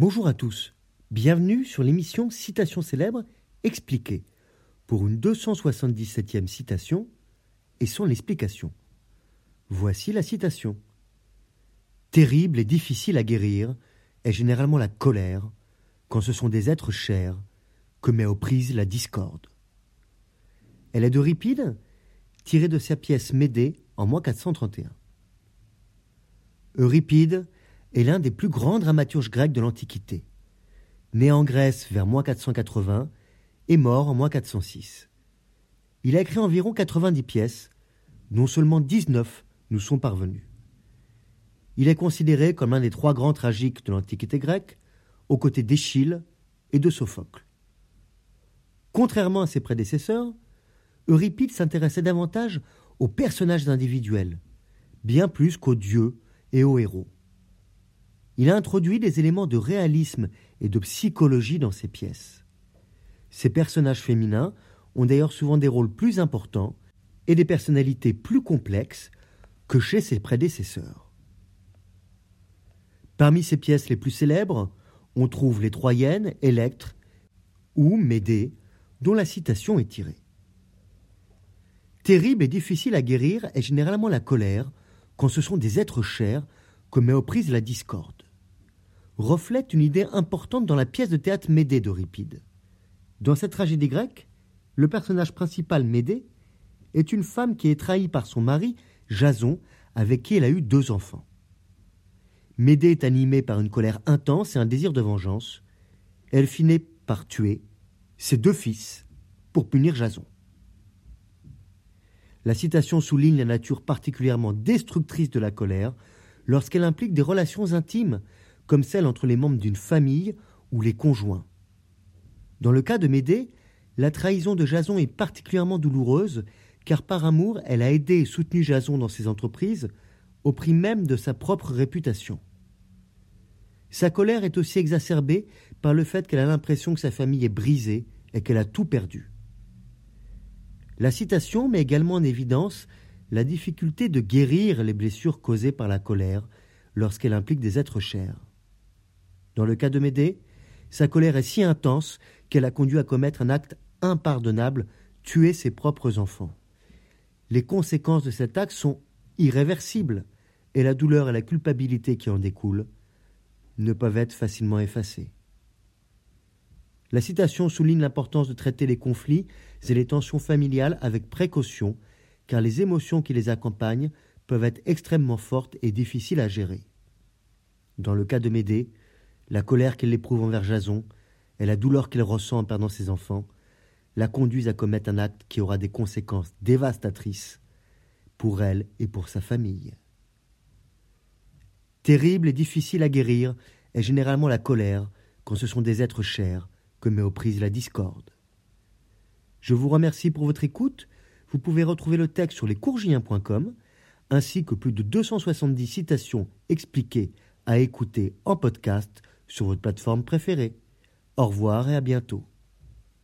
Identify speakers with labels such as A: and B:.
A: Bonjour à tous, bienvenue sur l'émission Citation célèbre expliquée pour une 277e citation et son explication. Voici la citation. Terrible et difficile à guérir est généralement la colère quand ce sont des êtres chers que met aux prises la discorde. Elle est de Ripide, tirée de sa pièce Médée en moins 431. Euripide est l'un des plus grands dramaturges grecs de l'Antiquité. Né en Grèce vers moins 480 et mort en moins 406. Il a écrit environ 90 pièces, dont seulement 19 nous sont parvenues. Il est considéré comme un des trois grands tragiques de l'Antiquité grecque, aux côtés d'Échille et de Sophocle. Contrairement à ses prédécesseurs, Euripide s'intéressait davantage aux personnages individuels, bien plus qu'aux dieux et aux héros. Il a introduit des éléments de réalisme et de psychologie dans ses pièces. Ces personnages féminins ont d'ailleurs souvent des rôles plus importants et des personnalités plus complexes que chez ses prédécesseurs. Parmi ses pièces les plus célèbres, on trouve les Troyennes, Électre ou Médée, dont la citation est tirée. Terrible et difficile à guérir est généralement la colère quand ce sont des êtres chers que met aux prises la discorde. Reflète une idée importante dans la pièce de théâtre Médée d'Euripide. Dans cette tragédie grecque, le personnage principal Médée est une femme qui est trahie par son mari, Jason, avec qui elle a eu deux enfants. Médée est animée par une colère intense et un désir de vengeance. Elle finit par tuer ses deux fils pour punir Jason. La citation souligne la nature particulièrement destructrice de la colère lorsqu'elle implique des relations intimes, comme celles entre les membres d'une famille ou les conjoints. Dans le cas de Médée, la trahison de Jason est particulièrement douloureuse, car par amour, elle a aidé et soutenu Jason dans ses entreprises, au prix même de sa propre réputation. Sa colère est aussi exacerbée par le fait qu'elle a l'impression que sa famille est brisée et qu'elle a tout perdu. La citation met également en évidence la difficulté de guérir les blessures causées par la colère lorsqu'elle implique des êtres chers. Dans le cas de Médée, sa colère est si intense qu'elle a conduit à commettre un acte impardonnable, tuer ses propres enfants. Les conséquences de cet acte sont irréversibles, et la douleur et la culpabilité qui en découlent ne peuvent être facilement effacées. La citation souligne l'importance de traiter les conflits et les tensions familiales avec précaution, car les émotions qui les accompagnent peuvent être extrêmement fortes et difficiles à gérer. Dans le cas de Médée, la colère qu'elle éprouve envers Jason et la douleur qu'elle ressent en perdant ses enfants la conduisent à commettre un acte qui aura des conséquences dévastatrices pour elle et pour sa famille. Terrible et difficile à guérir est généralement la colère quand ce sont des êtres chers que met aux prises la discorde. Je vous remercie pour votre écoute. Vous pouvez retrouver le texte sur lescourgiens.com ainsi que plus de 270 citations expliquées à écouter en podcast sur votre plateforme préférée. Au revoir et à bientôt.